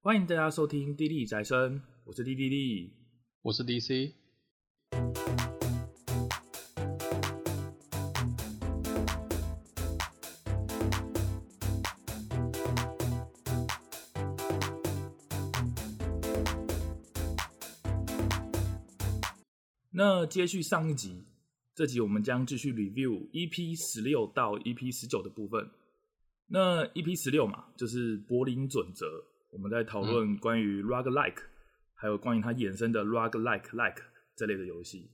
欢迎大家收听《滴滴宅生》，我是滴滴滴，我是 DC。那接续上一集，这集我们将继续 review EP 十六到 EP 十九的部分。那 EP 十六嘛，就是柏林准则，我们在讨论关于 roguelike，还有关于它衍生的 roguelike like 这类的游戏。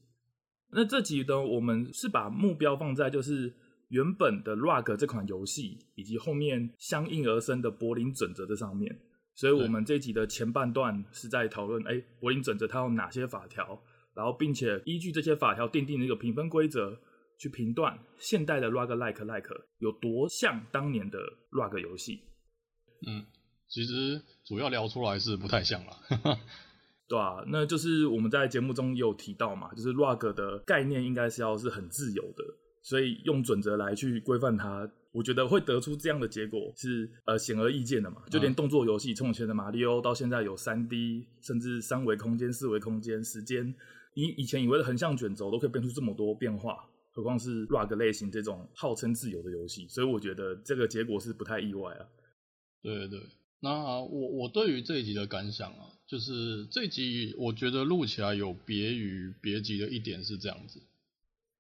那这集呢，我们是把目标放在就是原本的 Rug 这款游戏，以及后面相应而生的柏林准则这上面。所以，我们这集的前半段是在讨论，哎，柏林准则它有哪些法条？然后，并且依据这些法条订定的一个评分规则，去评断现代的 roguelike like 有多像当年的 rug 游戏。嗯，其实主要聊出来是不太像了，对啊，那就是我们在节目中也有提到嘛，就是 rug 的概念应该是要是很自由的，所以用准则来去规范它，我觉得会得出这样的结果是呃显而易见的嘛。就连动作游戏，从以前的马里奥到现在有三 D，甚至三维空间、四维空间、时间。你以前以为的横向卷轴都可以变出这么多变化，何况是 rug 类型这种号称自由的游戏，所以我觉得这个结果是不太意外啊。对对对，那我我对于这一集的感想啊，就是这一集我觉得录起来有别于别集的一点是这样子，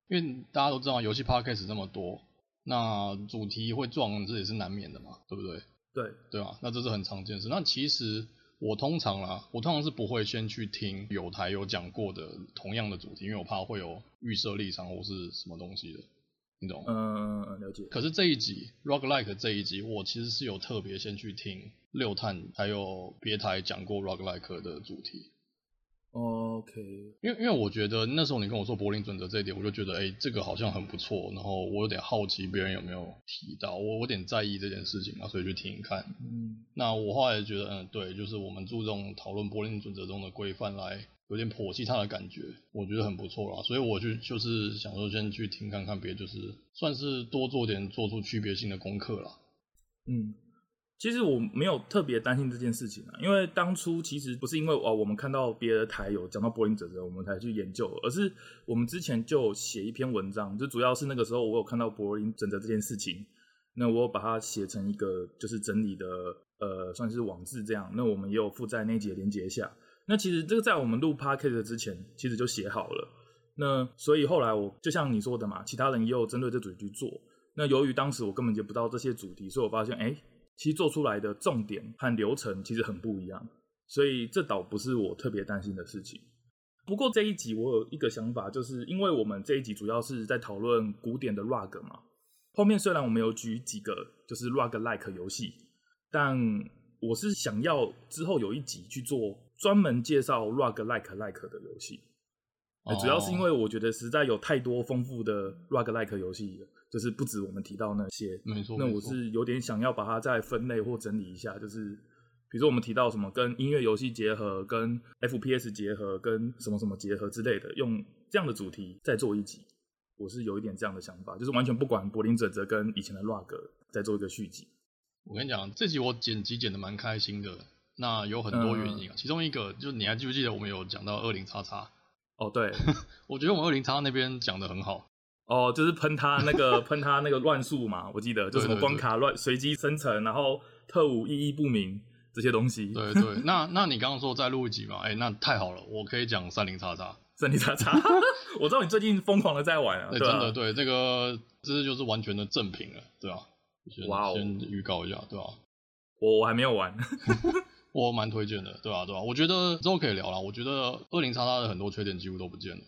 因为大家都知道游戏 podcast 那么多，那主题会撞，这也是难免的嘛，对不对？对对啊，那这是很常见的事。那其实。我通常啦，我通常是不会先去听有台有讲过的同样的主题，因为我怕会有预设立场或是什么东西的，你懂吗？嗯，了解。可是这一集 Roguelike 这一集，我其实是有特别先去听六探还有别台讲过 Roguelike 的主题。OK，因为因为我觉得那时候你跟我说柏林准则这一点，我就觉得哎、欸，这个好像很不错，然后我有点好奇别人有没有提到，我有点在意这件事情嘛，所以去听一看。嗯，那我后来觉得，嗯，对，就是我们注重讨论柏林准则中的规范来有点剖析他的感觉，我觉得很不错啦，所以我就就是想说先去听看看别，就是算是多做点做出区别性的功课啦。嗯。其实我没有特别担心这件事情啊，因为当初其实不是因为哦，我们看到别的台有讲到柏林准则，我们才去研究，而是我们之前就写一篇文章，就主要是那个时候我有看到柏林准则这件事情，那我把它写成一个就是整理的呃算是网志这样，那我们也有附在那节连接下。那其实这个在我们录 podcast 之前其实就写好了，那所以后来我就像你说的嘛，其他人也有针对这主题去做。那由于当时我根本就不知道这些主题，所以我发现哎。诶其实做出来的重点和流程其实很不一样，所以这倒不是我特别担心的事情。不过这一集我有一个想法，就是因为我们这一集主要是在讨论古典的 rug 嘛，后面虽然我们有举几个就是 rug-like 游戏，但我是想要之后有一集去做专门介绍 rug-like like 的游戏。主要是因为我觉得实在有太多丰富的 rug-like 游戏了。就是不止我们提到那些，没错。那我是有点想要把它再分类或整理一下，就是比如说我们提到什么跟音乐游戏结合、跟 FPS 结合、跟什么什么结合之类的，用这样的主题再做一集，我是有一点这样的想法，就是完全不管柏林准则跟以前的 rug 再做一个续集。我跟你讲，这集我剪辑剪的蛮开心的，那有很多原因啊，嗯、其中一个就是你还记不记得我们有讲到二零叉叉？哦，对，我觉得我们二零叉叉那边讲的很好。哦，就是喷他那个喷他那个乱数嘛，我记得就什么关卡乱随机生成，然后特务意义不明这些东西。对 对，那那你刚刚说再录一集嘛？哎、欸，那太好了，我可以讲三零叉叉。三零叉叉，我知道你最近疯狂的在玩啊。对，对啊、真的对，这个这就是完全的正品了，对吧、啊？哇哦，先预告一下，对吧、啊？我我还没有玩，我蛮推荐的，对吧、啊？对吧、啊？我觉得之后可以聊了。我觉得二零叉叉的很多缺点几乎都不见了。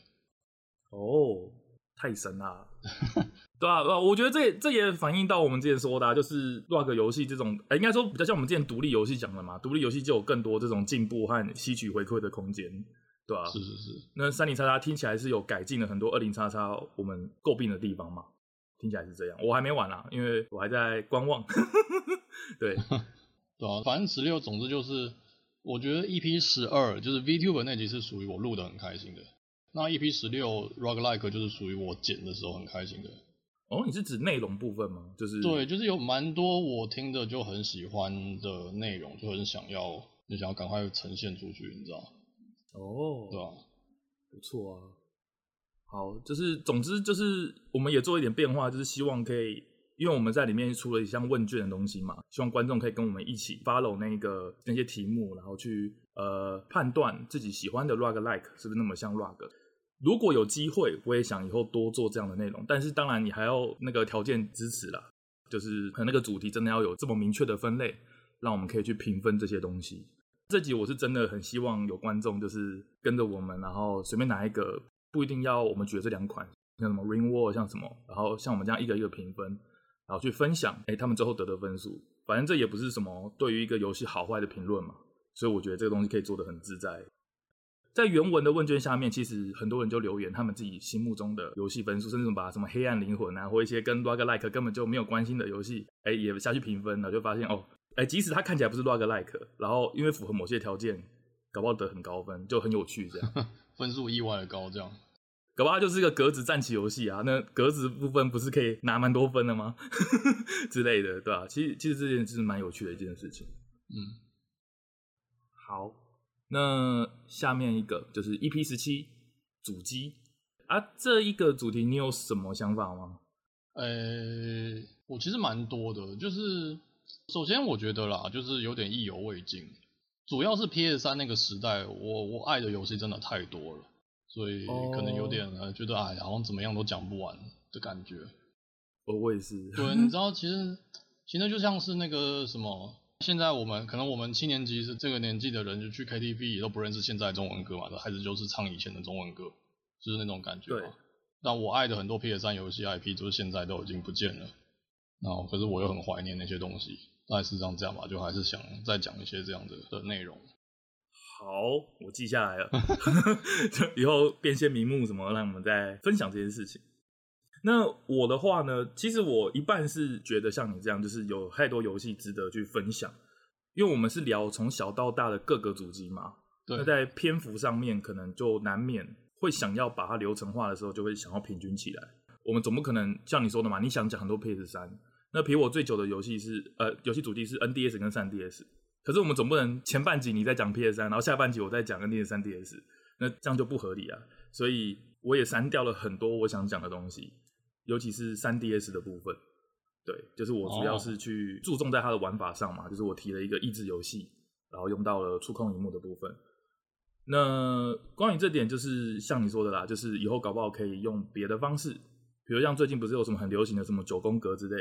哦。太神啦，对啊，对啊我觉得这这也反映到我们之前说的，啊，就是 rug 游戏这种，欸，应该说比较像我们之前独立游戏讲的嘛，独立游戏就有更多这种进步和吸取回馈的空间，对吧？是是是。那三零叉叉听起来是有改进了很多二零叉叉我们诟病的地方嘛？听起来是这样，我还没玩啦，因为我还在观望。对，对啊，反正十六，总之就是，我觉得 EP 十二就是 VTuber 那集是属于我录的很开心的。那 EP 十六 roguelike 就是属于我剪的时候很开心的。哦，你是指内容部分吗？就是对，就是有蛮多我听的就很喜欢的内容，就很想要你想要赶快呈现出去，你知道？哦，对啊？不错啊。好，就是总之就是我们也做一点变化，就是希望可以，因为我们在里面出了一项问卷的东西嘛，希望观众可以跟我们一起 follow 那个那些题目，然后去呃判断自己喜欢的 roguelike 是不是那么像 rogue。如果有机会，我也想以后多做这样的内容，但是当然你还要那个条件支持啦，就是可能那个主题真的要有这么明确的分类，让我们可以去评分这些东西。这集我是真的很希望有观众就是跟着我们，然后随便拿一个，不一定要我们举的这两款，像什么 Ringworld，像什么，然后像我们这样一个一个评分，然后去分享，哎，他们最后得的分数，反正这也不是什么对于一个游戏好坏的评论嘛，所以我觉得这个东西可以做得很自在。在原文的问卷下面，其实很多人就留言他们自己心目中的游戏分数，甚至把什么黑暗灵魂啊，或一些跟 roguelike 根本就没有关系的游戏，哎，也下去评分了，就发现哦，哎，即使它看起来不是 roguelike，然后因为符合某些条件，搞不好得很高分，就很有趣这样，分数意外的高这样，搞不好就是一个格子战棋游戏啊，那格子部分不是可以拿蛮多分的吗？之类的，对吧、啊？其实其实这件事是蛮有趣的一件事情，嗯，好。那下面一个就是 EP 十七主机啊，这一个主题你有什么想法吗？呃、我其实蛮多的，就是首先我觉得啦，就是有点意犹未尽，主要是 PS 三那个时代，我我爱的游戏真的太多了，所以可能有点呃觉得哎，好像怎么样都讲不完的感觉。我我也是。对，你知道其实其实就像是那个什么。现在我们可能我们七年级是这个年纪的人，就去 KTV 也都不认识现在中文歌嘛，这孩子就是唱以前的中文歌，就是那种感觉。对。但我爱的很多 PS3 游戏 IP，就是现在都已经不见了。然后，可是我又很怀念那些东西。大概是这样这样吧，就还是想再讲一些这样的的内容。好，我记下来了。就以后变现名目什么，让我们再分享这件事情。那我的话呢，其实我一半是觉得像你这样，就是有太多游戏值得去分享，因为我们是聊从小到大的各个主机嘛。对。那在篇幅上面，可能就难免会想要把它流程化的时候，就会想要平均起来。我们总不可能像你说的嘛，你想讲很多 PS 三，那陪我最久的游戏是呃，游戏主机是 NDS 跟 3DS，可是我们总不能前半集你在讲 PS 三，然后下半集我在讲 NDS 3DS，那这样就不合理啊。所以我也删掉了很多我想讲的东西。尤其是 3DS 的部分，对，就是我主要是去注重在它的玩法上嘛就是我提了一个益智游戏，然后用到了触控荧幕的部分。那关于这点，就是像你说的啦，就是以后搞不好可以用别的方式，比如像最近不是有什么很流行的什么九宫格之类，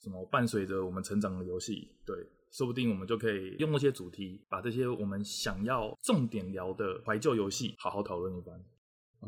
什么伴随着我们成长的游戏，对，说不定我们就可以用那些主题，把这些我们想要重点聊的怀旧游戏，好好讨论一番。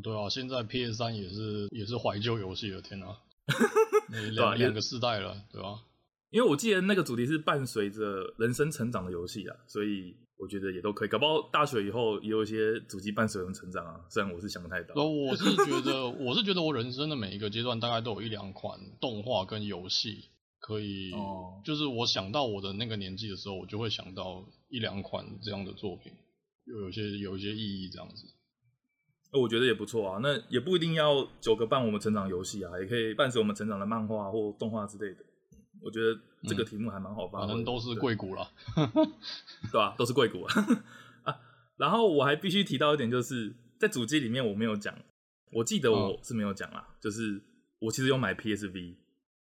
对啊，现在 PS 三也是也是怀旧游戏了，天哪，两两个世代了，对吧？因为我记得那个主题是伴随着人生成长的游戏啊，所以我觉得也都可以。搞不好大学以后也有一些主机伴随人成长啊，虽然我是想不太到。我是觉得，我是觉得我人生的每一个阶段大概都有一两款动画跟游戏可以，哦，就是我想到我的那个年纪的时候，我就会想到一两款这样的作品，又有些有一些意义这样子。我觉得也不错啊，那也不一定要九个伴我们成长游戏啊，也可以伴随我们成长的漫画或动画之类的。我觉得这个题目还蛮好发的，反正都是贵股了，对吧、啊？都是贵股啊，啊。然后我还必须提到一点，就是在主机里面我没有讲，我记得我是没有讲啦、嗯，就是我其实有买 PSV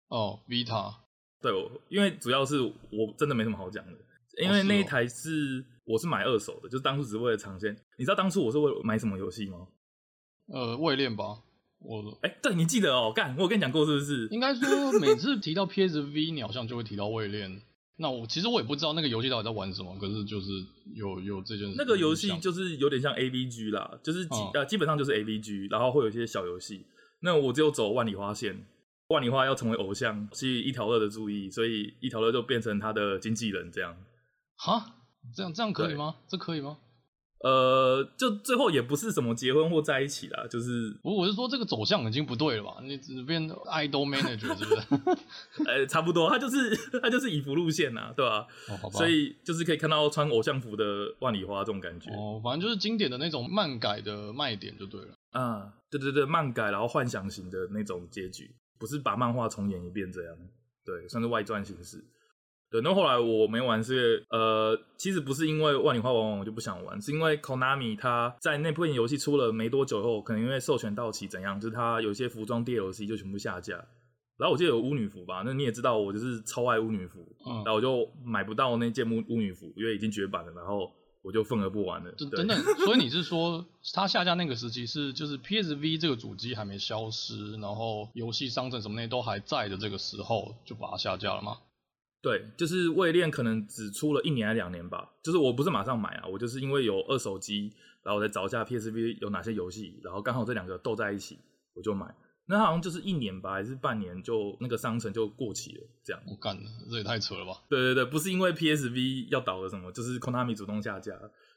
哦，Vita，对，因为主要是我真的没什么好讲的，因为那一台是我是买二手的，就是当初只是为了尝鲜。你知道当初我是为了买什么游戏吗？呃，位练吧，我哎、欸，对，你记得哦，干，我有跟你讲过是不是？应该说每次提到 PSV，你好像就会提到位练。那我其实我也不知道那个游戏到底在玩什么，可是就是有有这件事。那个游戏就是有点像 AVG 啦，就是基呃、嗯、基本上就是 AVG，然后会有一些小游戏。那我只有走万里花线，万里花要成为偶像，吸引一条乐的注意，所以一条乐就变成他的经纪人这样。哈，这样这样可以吗？这可以吗？呃，就最后也不是什么结婚或在一起啦，就是我我是说这个走向已经不对了吧？你只变 idol manager 是不是？呃，差不多，他就是 他就是以服路线呐，对吧？哦，好吧。所以就是可以看到穿偶像服的万里花这种感觉。哦，反正就是经典的那种漫改的卖点就对了。嗯，对对对，漫改然后幻想型的那种结局，不是把漫画重演一遍这样，对，算是外传形式。对，那后来我没玩是呃，其实不是因为万里花王王我就不想玩，是因为 Konami 它在那部游戏出了没多久后，可能因为授权到期怎样，就是它有些服装 DLC 就全部下架。然后我记得有巫女服吧，那你也知道我就是超爱巫女服，嗯，然后我就买不到那件巫巫女服，因为已经绝版了，然后我就份额不玩了。等等，所以你是说 它下架那个时期是就是 PSV 这个主机还没消失，然后游戏商城什么那些都还在的这个时候就把它下架了吗？对，就是位链可能只出了一年还两年吧。就是我不是马上买啊，我就是因为有二手机，然后我再找一下 PSV 有哪些游戏，然后刚好这两个斗在一起，我就买。那好像就是一年吧，还是半年就那个商城就过期了，这样。我干，这也太扯了吧？对对对，不是因为 PSV 要倒了什么，就是 Konami 主动下架，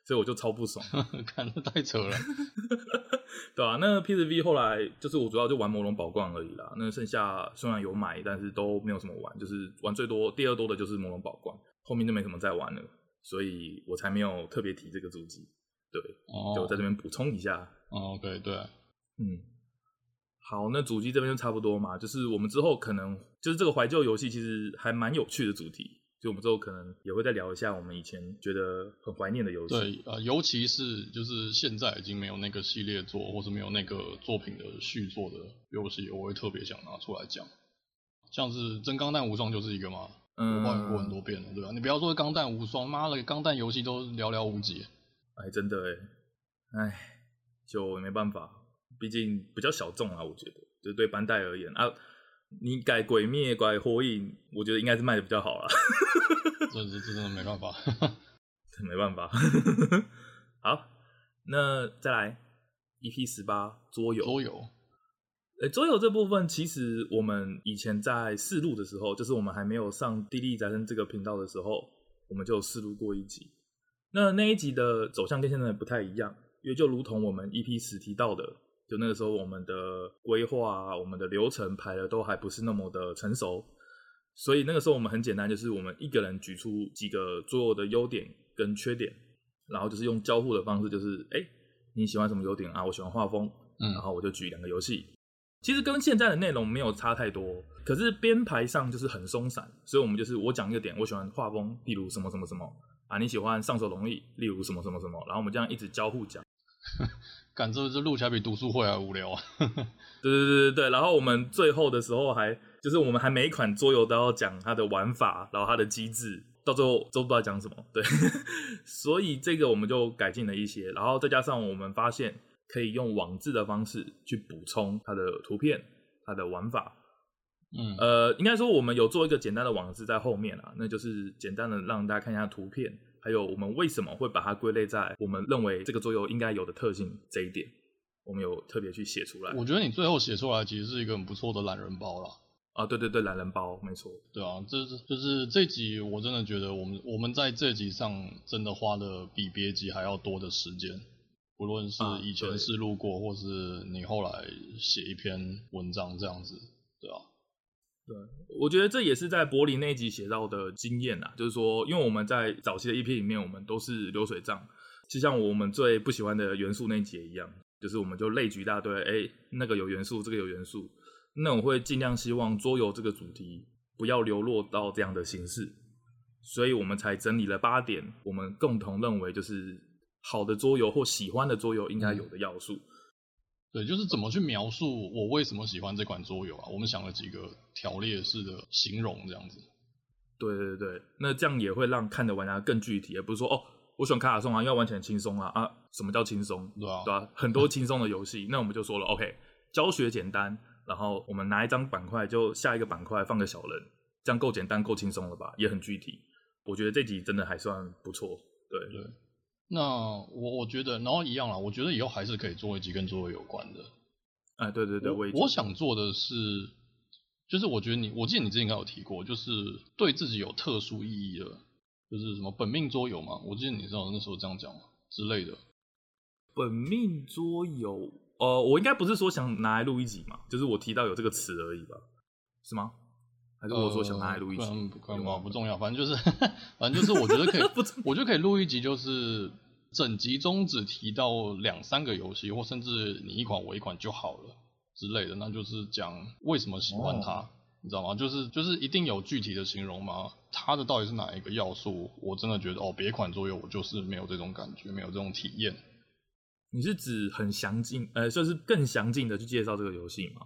所以我就超不爽。干，这太扯了。对啊，那 PSV 后来就是我主要就玩魔龙宝冠而已啦。那剩下虽然有买，但是都没有什么玩，就是玩最多第二多的就是魔龙宝冠，后面就没什么再玩了，所以我才没有特别提这个主机。对，哦、就在这边补充一下。哦，OK，对，嗯，好，那主机这边就差不多嘛，就是我们之后可能就是这个怀旧游戏其实还蛮有趣的主题。就我们之后可能也会再聊一下我们以前觉得很怀念的游戏。对，呃，尤其是就是现在已经没有那个系列作，或是没有那个作品的续作的游戏，我会特别想拿出来讲。像是《真钢弹无双》就是一个嘛，嗯，我抱怨过很多遍了，对吧？你不要说《钢弹无双》，妈的，钢弹游戏都寥寥无几。哎，真的哎，哎，就没办法，毕竟比较小众啊，我觉得，就对班代而言啊。你改鬼灭，改火影，我觉得应该是卖的比较好啦。这这这真的没办法，这没办法。好，那再来 EP 十八桌游。桌游，哎，桌游这部分其实我们以前在试录的时候，就是我们还没有上地利宅生这个频道的时候，我们就试录过一集。那那一集的走向跟现在不太一样，因为就如同我们 EP 十提到的。就那个时候，我们的规划啊，我们的流程排的都还不是那么的成熟，所以那个时候我们很简单，就是我们一个人举出几个桌游的优点跟缺点，然后就是用交互的方式，就是哎，你喜欢什么优点啊？我喜欢画风，嗯，然后我就举两个游戏，其实跟现在的内容没有差太多，可是编排上就是很松散，所以我们就是我讲一个点，我喜欢画风，例如什么什么什么啊，你喜欢上手容易，例如什么什么什么，然后我们这样一直交互讲。感觉这录起来比读书会还无聊啊！对对对对对，然后我们最后的时候还就是我们还每一款桌游都要讲它的玩法，然后它的机制，到最后都不知道讲什么。对，所以这个我们就改进了一些，然后再加上我们发现可以用网志的方式去补充它的图片、它的玩法。嗯，呃，应该说我们有做一个简单的网志在后面啊，那就是简单的让大家看一下图片。还有我们为什么会把它归类在我们认为这个桌游应该有的特性这一点，我们有特别去写出来。我觉得你最后写出来其实是一个很不错的懒人包啦。啊，对对对，懒人包没错。对啊，这是就是这集我真的觉得我们我们在这集上真的花了比别集还要多的时间，不论是以前是路过，啊，或是你后来写一篇文章这样子，对啊。对，我觉得这也是在柏林那一集写到的经验啊，就是说，因为我们在早期的 EP 里面，我们都是流水账，就像我们最不喜欢的元素那一集一样，就是我们就类举一大堆，哎，那个有元素，这个有元素，那我会尽量希望桌游这个主题不要流落到这样的形式，所以我们才整理了八点，我们共同认为就是好的桌游或喜欢的桌游应该有的要素。对，就是怎么去描述我为什么喜欢这款桌游啊？我们想了几个条列式的形容，这样子。对对对，那这样也会让看的玩家更具体，而不是说哦，我喜欢卡卡颂啊，要玩起来轻松啊啊？什么叫轻松？对啊，对啊，很多轻松的游戏，那我们就说了，OK，教学简单，然后我们拿一张板块，就下一个板块放个小人，这样够简单够轻松了吧？也很具体。我觉得这集真的还算不错。对对。那我我觉得，然后一样啦，我觉得以后还是可以做一集跟桌游有关的。哎，对对对，我我想做的是，就是我觉得你，我记得你之前应该有提过，就是对自己有特殊意义的，就是什么本命桌游嘛。我记得你知道那时候这样讲之类的。本命桌游，呃，我应该不是说想拿来录一集嘛，就是我提到有这个词而已吧？是吗？还是我说想拿来录一集？呃、不可能，不重要，反正就是，反正就是，我觉得可以，我觉得可以录一集，就是整集中只提到两三个游戏，或甚至你一款我一款就好了之类的，那就是讲为什么喜欢它，哦、你知道吗？就是就是一定有具体的形容吗？它的到底是哪一个要素？我真的觉得哦，别款桌游我就是没有这种感觉，没有这种体验。你是指很详尽，呃，就是更详尽的去介绍这个游戏吗？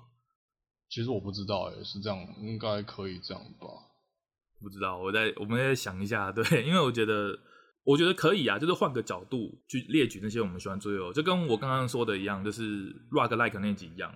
其实我不知道，诶，是这样，应该可以这样吧？不知道，我再我们再想一下，对，因为我觉得我觉得可以啊，就是换个角度去列举那些我们喜欢桌游，就跟我刚刚说的一样，就是 roguelike 那一集一样。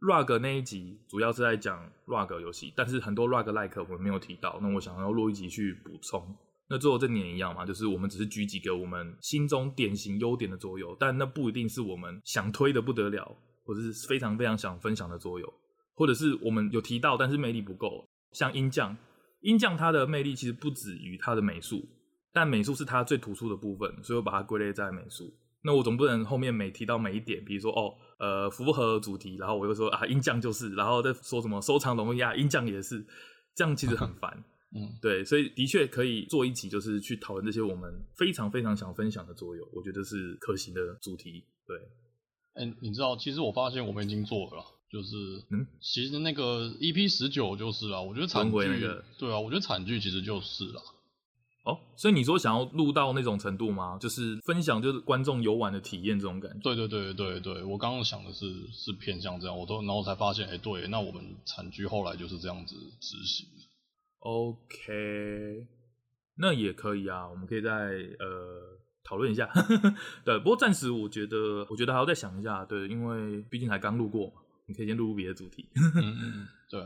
rug 那一集主要是在讲 rug 游戏，但是很多 roguelike 我们没有提到，那我想要录一集去补充。那最后这年一样嘛，就是我们只是举几个我们心中典型优点的桌游，但那不一定是我们想推的不得了，或者是非常非常想分享的桌游，或者是我们有提到但是魅力不够，像鹰匠，鹰匠它的魅力其实不止于它的美术，但美术是它最突出的部分，所以我把它归类在美术。那我总不能后面每提到每一点，比如说哦，呃，符合主题，然后我又说啊，鹰匠就是，然后再说什么收藏容易啊，鹰匠也是，这样其实很烦。嗯，对，所以的确可以做一集，就是去讨论这些我们非常非常想分享的桌游，我觉得是可行的主题。对，哎、欸，你知道，其实我发现我们已经做了，就是，嗯，其实那个 EP 十九就是了，我觉得惨剧，那个、对啊，我觉得惨剧其实就是了。哦，所以你说想要录到那种程度吗？就是分享，就是观众游玩的体验这种感觉。对对对对对，我刚刚想的是是偏向这样，我都然后才发现，哎、欸，对，那我们惨剧后来就是这样子执行。OK，那也可以啊，我们可以再呃讨论一下。对，不过暂时我觉得，我觉得还要再想一下，对，因为毕竟才刚录过，你可以先录录别的主题。嗯嗯，对。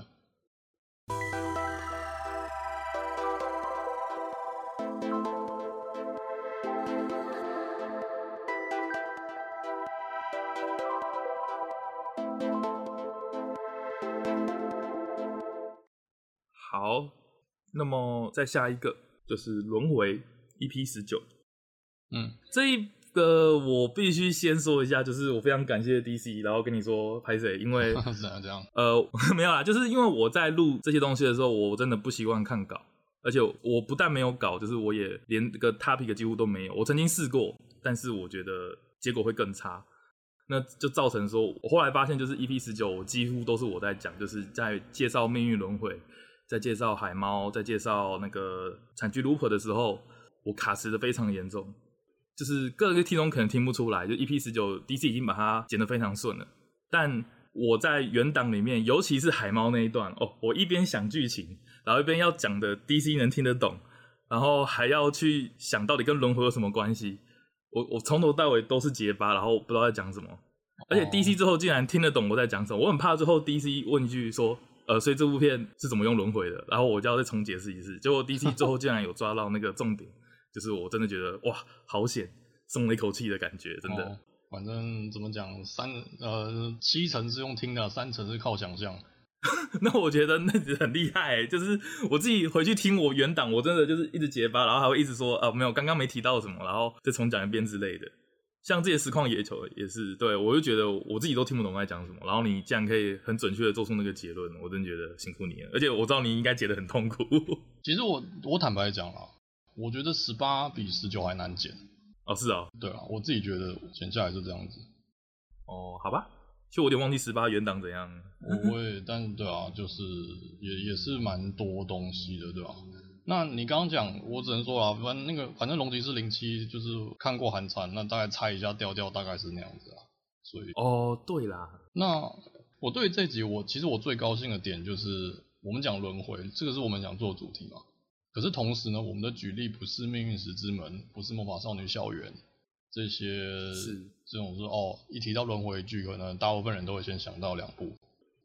好，那么再下一个就是轮回 EP 十九，嗯，这一个我必须先说一下，就是我非常感谢 DC，然后跟你说拍谁，因为 是这样，呃，没有啦，就是因为我在录这些东西的时候，我真的不习惯看稿，而且我不但没有稿，就是我也连这个 topic 几乎都没有。我曾经试过，但是我觉得结果会更差，那就造成说，我后来发现就是 EP 十九，我几乎都是我在讲，就是在介绍命运轮回。在介绍海猫，在介绍那个惨剧 Looper 的时候，我卡词的非常严重，就是各个听众可能听不出来，就 EP 十九 DC 已经把它剪得非常顺了，但我在原档里面，尤其是海猫那一段，哦，我一边想剧情，然后一边要讲的 DC 能听得懂，然后还要去想到底跟轮回有什么关系，我我从头到尾都是结巴，然后不知道在讲什么，而且 DC 之后竟然听得懂我在讲什么，我很怕最后 DC 问一句说。呃，所以这部片是怎么用轮回的？然后我就要再重解释一次。结果 DC 最后竟然有抓到那个重点，就是我真的觉得哇，好险，松了一口气的感觉，真的。哦、反正怎么讲，三呃七成是用听的，三成是靠想象。那我觉得那很厉害，就是我自己回去听我原档，我真的就是一直结巴，然后还会一直说啊没有，刚刚没提到什么，然后再重讲一遍之类的。像这些实况野球也是，对，我就觉得我自己都听不懂在讲什么，然后你竟然可以很准确的做出那个结论，我真觉得辛苦你了。而且我知道你应该解得很痛苦。其实我我坦白讲啦，我觉得十八比十九还难剪。哦，是啊，对啊，我自己觉得剪下来是这样子。哦，好吧，其实我有点忘记十八原档怎样。我也，但对啊，就是也也是蛮多东西的，对吧？那你刚刚讲，我只能说啊，反正那个，反正龙骑士零七就是看过寒蝉，那大概猜一下调调大概是那样子啊。所以哦，对啦，那我对这集我其实我最高兴的点就是我们讲轮回，这个是我们想做的主题嘛。可是同时呢，我们的举例不是命运石之门，不是魔法少女校园这些，是这种是哦，一提到轮回剧，可能大部分人都会先想到两部。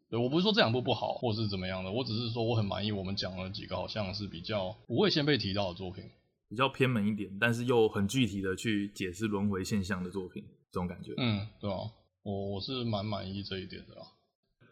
对，我不是说这两部不好，或是怎么样的，我只是说我很满意我们讲了几个好像是比较不会先被提到的作品，比较偏门一点，但是又很具体的去解释轮回现象的作品，这种感觉。嗯，对啊，我我是蛮满意这一点的啦。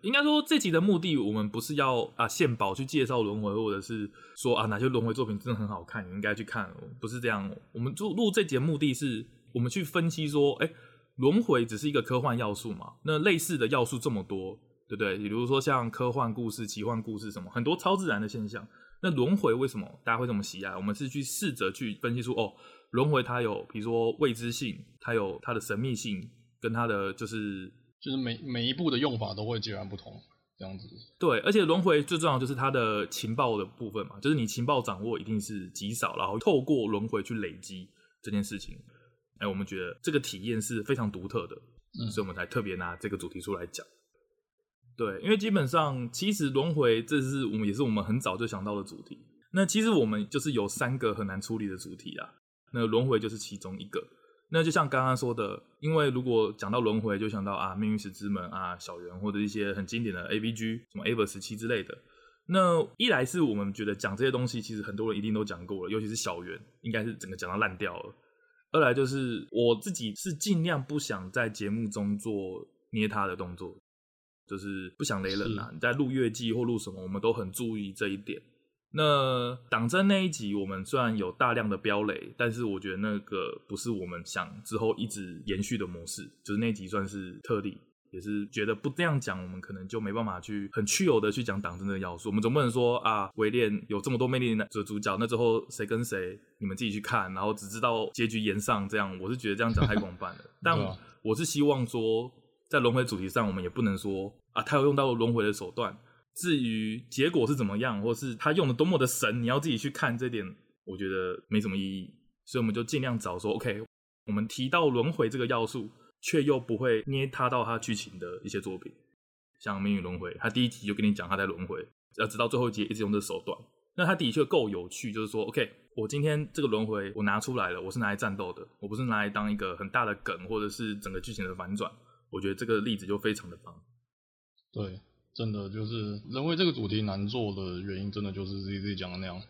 应该说这集的目的，我们不是要啊献宝去介绍轮回，或者是说啊哪些轮回作品真的很好看，你应该去看，不是这样。我们录录这节目的是，我们去分析说，哎，轮回只是一个科幻要素嘛？那类似的要素这么多。对不对？比如说像科幻故事、奇幻故事什么，很多超自然的现象。那轮回为什么大家会这么喜爱？我们是去试着去分析出，哦，轮回它有，比如说未知性，它有它的神秘性，跟它的就是就是每每一步的用法都会截然不同。这样子。对，而且轮回最重要就是它的情报的部分嘛，就是你情报掌握一定是极少，然后透过轮回去累积这件事情。哎，我们觉得这个体验是非常独特的，嗯，所以我们才特别拿这个主题出来讲。对，因为基本上其实轮回这是我们也是我们很早就想到的主题。那其实我们就是有三个很难处理的主题啊，那轮回就是其中一个。那就像刚刚说的，因为如果讲到轮回，就想到啊命运石之门啊小圆或者一些很经典的 A B G 什么 Ever 十七之类的。那一来是我们觉得讲这些东西，其实很多人一定都讲过了，尤其是小圆，应该是整个讲到烂掉了。二来就是我自己是尽量不想在节目中做捏他的动作，就是不想雷人啊。你在录月季或录什么，我们都很注意这一点。那党争那一集，我们虽然有大量的飙雷，但是我觉得那个不是我们想之后一直延续的模式，就是那集算是特例，也是觉得不这样讲，我们可能就没办法去很去有的去讲党争的要素。我们总不能说啊，围恋有这么多魅力的主角，那之后谁跟谁，你们自己去看，然后只知道结局延上这样，我是觉得这样讲太广泛了。但我是希望说，在轮回主题上，我们也不能说啊，他有用到轮回的手段。至于结果是怎么样，或是他用的多么的神，你要自己去看这点，我觉得没什么意义。所以我们就尽量找说，OK，我们提到轮回这个要素，却又不会捏他到他剧情的一些作品，像《命运轮回》，他第一集就跟你讲他在轮回，要直到最后一集一直用这手段，那他的确够有趣，就是说，OK，我今天这个轮回我拿出来了，我是拿来战斗的，我不是拿来当一个很大的梗，或者是整个剧情的反转。我觉得这个例子就非常的棒。对。真的就是人为这个主题难做的原因，真的就是 ZZ 讲的那样。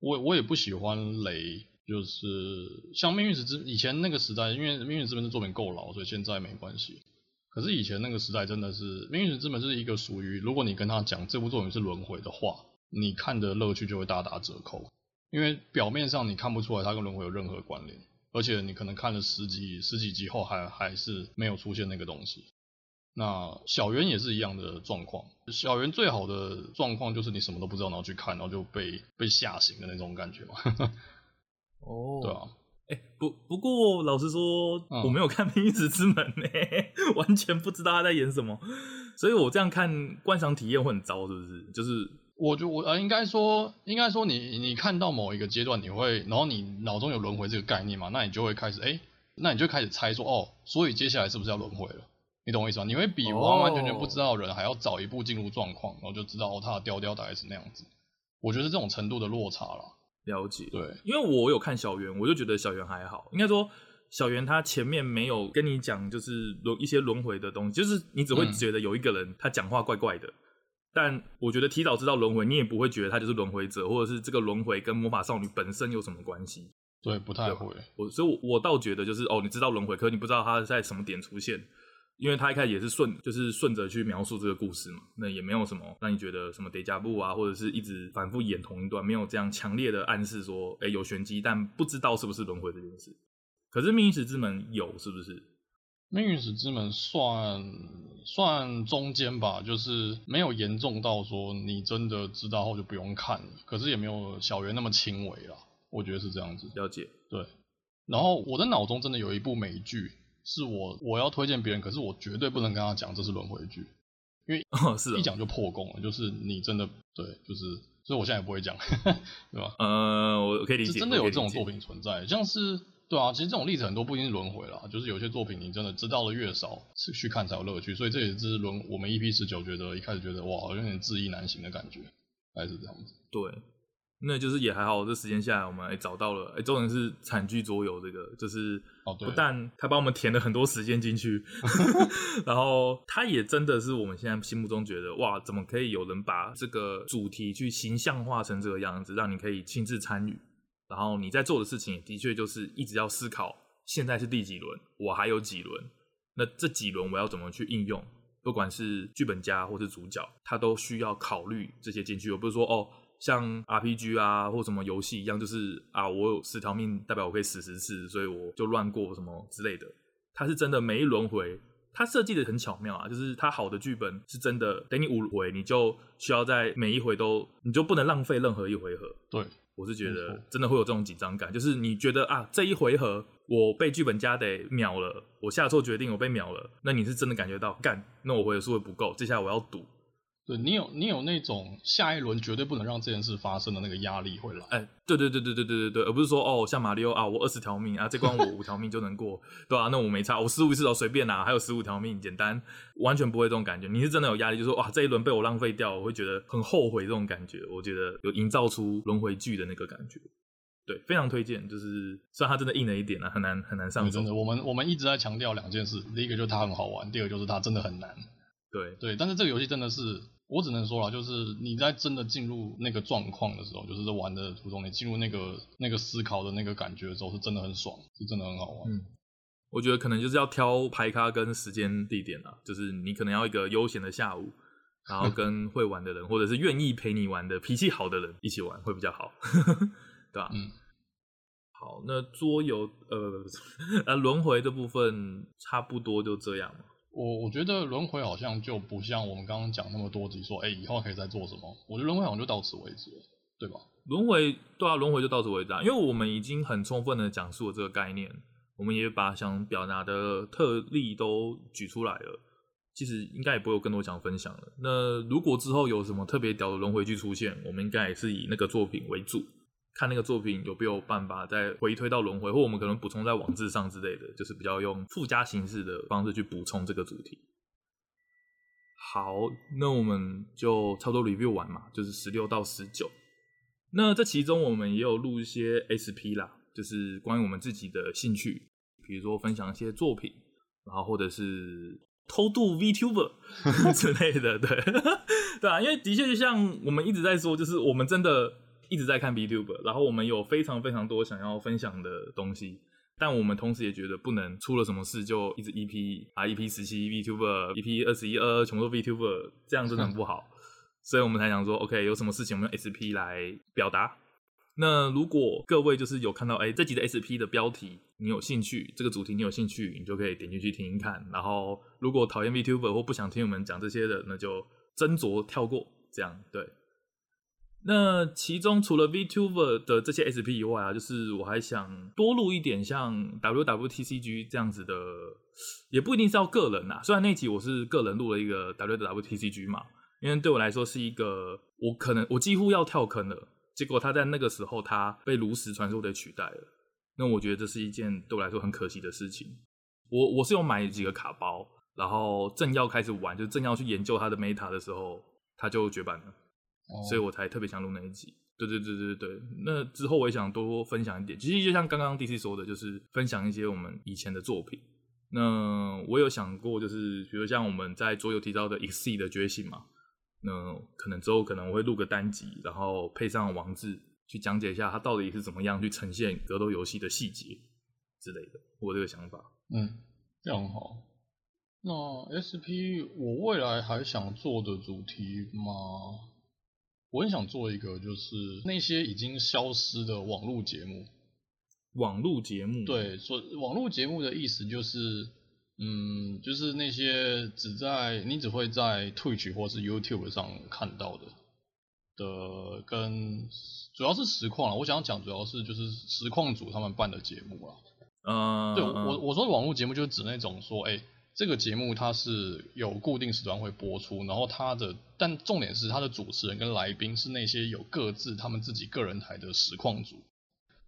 我我也不喜欢雷，就是像命运石之以前那个时代，因为命运之门的作品够老，所以现在没关系。可是以前那个时代真的是命运石之门是一个属于，如果你跟他讲这部作品是轮回的话，你看的乐趣就会大打折扣，因为表面上你看不出来它跟轮回有任何关联，而且你可能看了十几十几集后还还是没有出现那个东西。那小圆也是一样的状况。小圆最好的状况就是你什么都不知道，然后去看，然后就被被吓醒的那种感觉嘛。哦，对啊。哎、欸，不不过老实说，嗯、我没有看《命运石之门》呢，完全不知道他在演什么，所以我这样看观赏体验会很糟，是不是？就是我就我呃，应该说，应该说你你看到某一个阶段，你会，然后你脑中有轮回这个概念嘛，那你就会开始，哎、欸，那你就开始猜说，哦，所以接下来是不是要轮回了？你懂我意思吗？你会比完完全全不知道的人还要早一步进入状况，然后就知道哦，他的调调大概是那样子。我觉得是这种程度的落差了。了解。对，因为我有看小圆，我就觉得小圆还好。应该说，小圆他前面没有跟你讲，就是轮一些轮回的东西，就是你只会觉得有一个人他讲话怪怪的。嗯、但我觉得提早知道轮回，你也不会觉得他就是轮回者，或者是这个轮回跟魔法少女本身有什么关系。对，不太会。我所以我，我倒觉得就是哦，你知道轮回，可是你不知道他在什么点出现。因为他一开始也是顺，就是顺着去描述这个故事嘛，那也没有什么让你觉得什么叠加布啊，或者是一直反复演同一段，没有这样强烈的暗示说，哎，有玄机，但不知道是不是轮回这件事。可是命运石之门有，是不是？命运石之门算算中间吧，就是没有严重到说你真的知道后就不用看了，可是也没有小圆那么轻微啦，我觉得是这样子。了解。对。然后我的脑中真的有一部美剧。是我我要推荐别人，可是我绝对不能跟他讲这是轮回剧，因为哦是一讲就破功了，就是你真的对，就是所以我现在也不会讲，对吧？呃，我可以理解，是真的有这种作品存在，像是对啊，其实这种例子很多，不一定是轮回啦，就是有些作品你真的知道的越少，去看才有乐趣，所以这也是轮我们 EP 十九觉得一开始觉得哇，好像有点自意难行的感觉，还是这样子，对。那就是也还好，这时间下来我们哎找到了哎，重点是惨剧桌游这个，就是不但他帮我们填了很多时间进去，然后他也真的是我们现在心目中觉得哇，怎么可以有人把这个主题去形象化成这个样子，让你可以亲自参与，然后你在做的事情的确就是一直要思考，现在是第几轮，我还有几轮，那这几轮我要怎么去应用，不管是剧本家或是主角，他都需要考虑这些进去，而不是说哦。像 RPG 啊，或什么游戏一样，就是啊，我有十条命，代表我可以死十次，所以我就乱过什么之类的。它是真的每一轮回，它设计的很巧妙啊，就是它好的剧本是真的，等你五回，你就需要在每一回都，你就不能浪费任何一回合。对，我是觉得真的会有这种紧张感，就是你觉得啊，这一回合我被剧本家得秒了，我下错决定我被秒了，那你是真的感觉到干，那我回合数会不够，接下来我要赌。对你有你有那种下一轮绝对不能让这件事发生的那个压力会来。哎，对对对对对对对对，而不是说哦，像马里奥啊，我二十条命啊，这关我五条命就能过，对吧、啊？那我没差，我失误一次哦随便拿，还有十五条命，简单，完全不会这种感觉。你是真的有压力，就是说哇，这一轮被我浪费掉，我会觉得很后悔这种感觉。我觉得有营造出轮回剧的那个感觉，对，非常推荐。就是虽然它真的硬了一点啊，很难很难上手。真的，我们我们一直在强调两件事，第一个就是它很好玩，第二个就是它真的很难。对对，但是这个游戏真的是。我只能说了，就是你在真的进入那个状况的时候，就是在玩的途中，你进入那个那个思考的那个感觉的时候，是真的很爽，是真的很好玩。嗯，我觉得可能就是要挑牌咖跟时间地点啦，就是你可能要一个悠闲的下午，然后 跟会玩的人，或者是愿意陪你玩的脾气好的人一起玩会比较好，对吧？嗯。好，那桌游呃 呃轮回的部分差不多就这样了。我我觉得轮回好像就不像我们刚刚讲那么多集说，哎、以后可以再做什么？我觉得轮回好像就到此为止了，对吧？轮回对啊，轮回就到此为止啊，因为我们已经很充分的讲述了这个概念，我们也把想表达的特例都举出来了，其实应该也不会有更多想分享了。那如果之后有什么特别屌的轮回剧出现，我们应该也是以那个作品为主。看那个作品有没有办法再回推到轮回，或我们可能补充在网志上之类的，就是比较用附加形式的方式去补充这个主题。好，那我们就差不多 review 完嘛，就是十六到十九。那这其中我们也有录一些 SP 啦，就是关于我们自己的兴趣，比如说分享一些作品，然后或者是偷渡 VTuber 之类的，对 对啊，因为的确就像我们一直在说，就是我们真的。一直在看 VTuber，然后我们有非常非常多想要分享的东西，但我们同时也觉得不能出了什么事就一直 EP 啊 EP 十七 VTuber，EP 二十一二二全部都 VTuber，这样真的很不好，所以我们才想说，OK，有什么事情我们用 SP 来表达。那如果各位就是有看到，哎，这集的 SP 的标题你有兴趣，这个主题你有兴趣，你就可以点进去听听看。然后如果讨厌 VTuber 或不想听我们讲这些的，那就斟酌跳过，这样对。那其中除了 VTuber 的这些 SP 以外啊，就是我还想多录一点像 WWTCG 这样子的，也不一定是要个人呐。虽然那集我是个人录了一个 WWTCG 嘛，因为对我来说是一个我可能我几乎要跳坑了，结果他在那个时候他被炉石传说给取代了。那我觉得这是一件对我来说很可惜的事情。我我是有买几个卡包，然后正要开始玩，就正要去研究它的 meta 的时候，它就绝版了。所以我才特别想录那一集，对对对对对。那之后我也想多分享一点，其实就像刚刚 DC 说的，就是分享一些我们以前的作品。那我有想过，就是比如像我们在桌游提到的 Exceed 的觉醒嘛，那可能之后可能我会录个单集，然后配上王志去讲解一下它到底是怎么样去呈现格斗游戏的细节之类的。我这个想法，嗯，这样好。那 SP 我未来还想做的主题吗？我很想做一个，就是那些已经消失的网络节目。网络节目？对，所网络节目的意思就是，嗯，就是那些只在你只会在 Twitch 或是 YouTube 上看到的的，跟主要是实况啊。我想要讲主要是就是实况组他们办的节目啊。嗯，对我我说的网络节目就是指那种说，哎。这个节目它是有固定时段会播出，然后它的，但重点是它的主持人跟来宾是那些有各自他们自己个人台的实况组。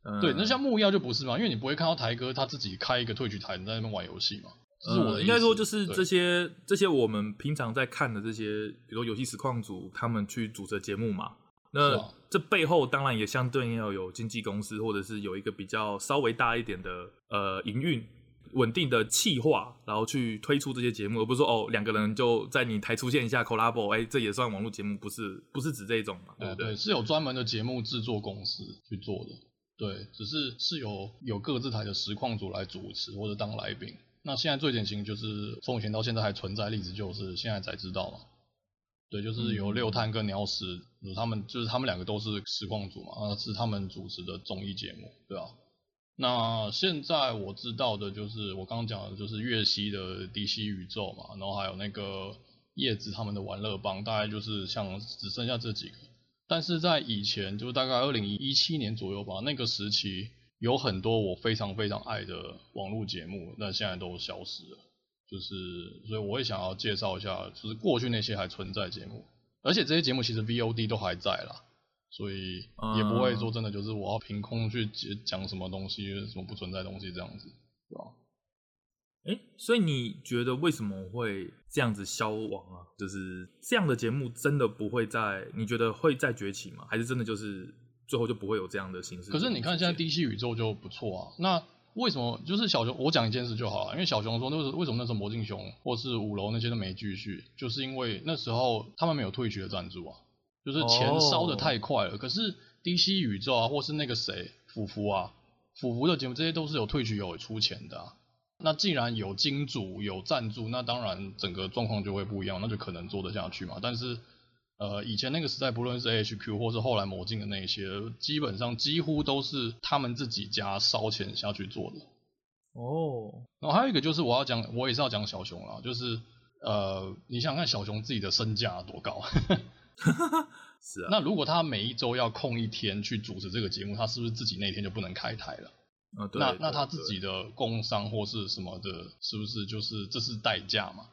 嗯、对，那像木曜就不是嘛，因为你不会看到台哥他自己开一个退局台在那边玩游戏嘛。是我的、嗯、应该说就是这些这些我们平常在看的这些，比如说游戏实况组他们去主持节目嘛。那、啊、这背后当然也相对要有经纪公司，或者是有一个比较稍微大一点的呃营运。稳定的企划，然后去推出这些节目，而不是说哦两个人就在你台出现一下 collabo，哎，这也算网络节目，不是不是指这种嘛？对不对？对，是有专门的节目制作公司去做的，对，只是是有有各自台的实况组来主持或者当来宾。那现在最典型就是从以前到现在还存在例子，就是现在才知道嘛。对，就是有六探跟鸟屎，他们就是他们两个都是实况组嘛，啊，是他们主持的综艺节目，对吧？那现在我知道的就是我刚刚讲的，就是月西的 DC 宇宙嘛，然后还有那个叶子他们的玩乐帮，大概就是像只剩下这几个。但是在以前，就是大概二零一七年左右吧，那个时期有很多我非常非常爱的网络节目，那现在都消失了。就是所以我会想要介绍一下，就是过去那些还存在节目。而且这些节目其实 VOD 都还在啦，所以也不会说真的就是我要凭空去讲什么东西，什么不存在的东西这样子，对吧？哎，所以你觉得为什么会这样子消亡啊？就是这样的节目真的不会再，你觉得会再崛起吗？还是真的就是最后就不会有这样的形式？可是你看现在 DC 宇宙就不错啊，那。为什么就是小熊？我讲一件事就好了，因为小熊说那是为什么那时候魔镜熊或是五楼那些都没继续，就是因为那时候他们没有 Twitch 的赞助啊，就是钱烧的太快了。Oh. 可是 DC 宇宙啊，或是那个谁福福啊，福福的节目这些都是有 Twitch 有出钱的啊。那既然有金主有赞助，那当然整个状况就会不一样，那就可能做得下去嘛。但是。呃，以前那个时代，不论是 HQ 或是后来魔镜的那些，基本上几乎都是他们自己家烧钱下去做的。哦、oh.，然后还有一个就是我要讲，我也是要讲小熊啦，就是呃，你想想看小熊自己的身价多高？是啊。那如果他每一周要空一天去主持这个节目，他是不是自己那天就不能开台了？啊、对。那那他自己的工伤或是什么的，是不是就是这是代价嘛？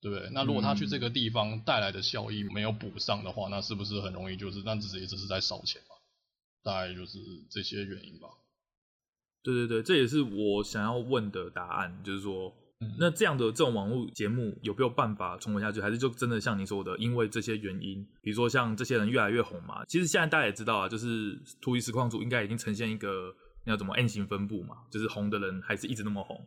对不对？那如果他去这个地方带来的效益没有补上的话，那是不是很容易就是那自己也只是在烧钱嘛？大概就是这些原因吧。对对对，这也是我想要问的答案，就是说，嗯、那这样的这种网络节目有没有办法存活下去？还是就真的像你说的，因为这些原因，比如说像这些人越来越红嘛？其实现在大家也知道啊，就是突一实况组应该已经呈现一个那叫怎么 N 型分布嘛，就是红的人还是一直那么红。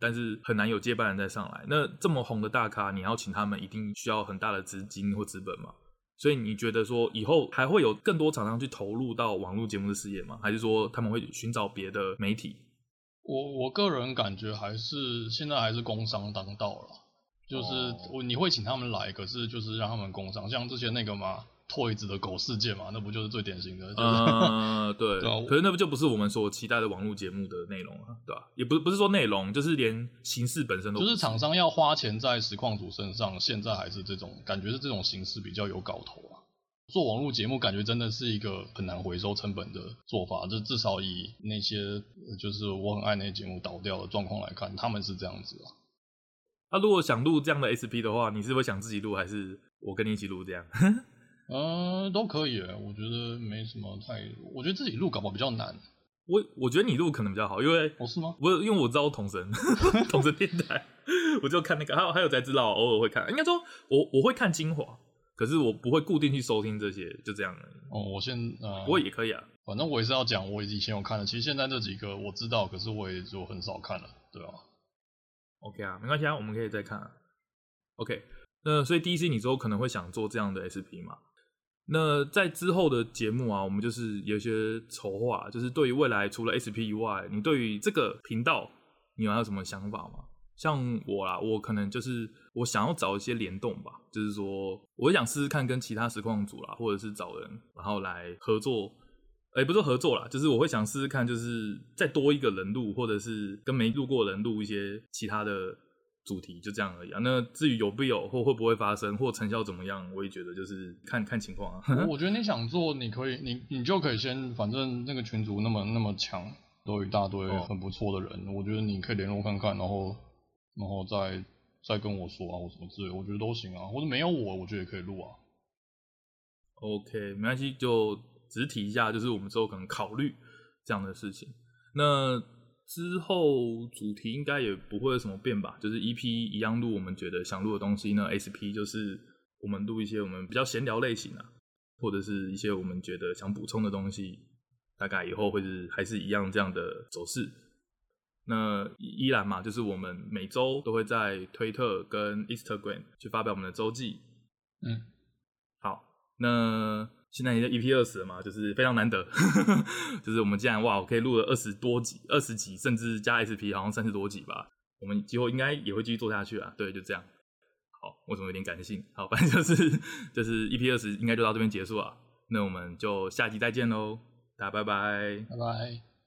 但是很难有接班人再上来。那这么红的大咖，你要请他们，一定需要很大的资金或资本嘛？所以你觉得说以后还会有更多厂商去投入到网络节目的事业吗？还是说他们会寻找别的媒体？我我个人感觉还是现在还是工商当道了，就是我你会请他们来，可是就是让他们工商，像之前那个嘛。Toys 的狗世界嘛，那不就是最典型的？嗯、就是呃，对。对可是那不就不是我们所期待的网络节目的内容了，对吧、啊？也不是不是说内容，就是连形式本身都。就是厂商要花钱在实况主身上，现在还是这种感觉是这种形式比较有搞头啊。做网络节目感觉真的是一个很难回收成本的做法，就至少以那些就是我很爱那些节目倒掉的状况来看，他们是这样子啊。那、啊、如果想录这样的 SP 的话，你是会想自己录，还是我跟你一起录这样？嗯，都可以，我觉得没什么太，我觉得自己录搞不好比较难。我我觉得你录可能比较好，因为哦是吗？我因为我知道统神，同神电台，我就看那个，还有还有才知道，偶尔会看。应该说我我会看精华，可是我不会固定去收听这些，就这样。哦，我先呃，不过也可以啊，反正我也是要讲，我以前有看的，其实现在这几个我知道，可是我也就很少看了，对吧？OK 啊，没关系啊，我们可以再看啊。OK，那所以 DC 你之后可能会想做这样的 SP 嘛？那在之后的节目啊，我们就是有一些筹划，就是对于未来除了 SP 以外，你对于这个频道，你有还有什么想法吗？像我啦，我可能就是我想要找一些联动吧，就是说，我想试试看跟其他实况组啦，或者是找人，然后来合作，哎、欸，不是合作啦，就是我会想试试看，就是再多一个人录，或者是跟没录过的人录一些其他的。主题就这样而已啊。那至于有不有或会不会发生或成效怎么样，我也觉得就是看看情况啊。我觉得你想做，你可以，你你就可以先，反正那个群组那么那么强，都有一大堆很不错的人，哦，我觉得你可以联络看看，然后然后再再跟我说啊，或什么之类，我觉得都行啊。或者没有我，我觉得也可以录啊。OK，没关系，就只提一下，就是我们之后可能考虑这样的事情。那。之后主题应该也不会有什么变吧，就是 EP 一样录我们觉得想录的东西那，SP 就是我们录一些我们比较闲聊类型啊，或者是一些我们觉得想补充的东西，大概以后会是还是一样这样的走势。那依然嘛，就是我们每周都会在推特跟 Instagram 去发表我们的周记。嗯，好，那。现在已经 EP 二十了嘛，就是非常难得，就是我们竟然哇，我可以录了二十多集，二十集，甚至加 SP 好像三十多集吧。我们今后应该也会继续做下去啊。对，就这样。好，我怎么有点感性？好，反正就是就是 EP 二十应该就到这边结束了。那我们就下集再见喽，大家拜拜，拜拜。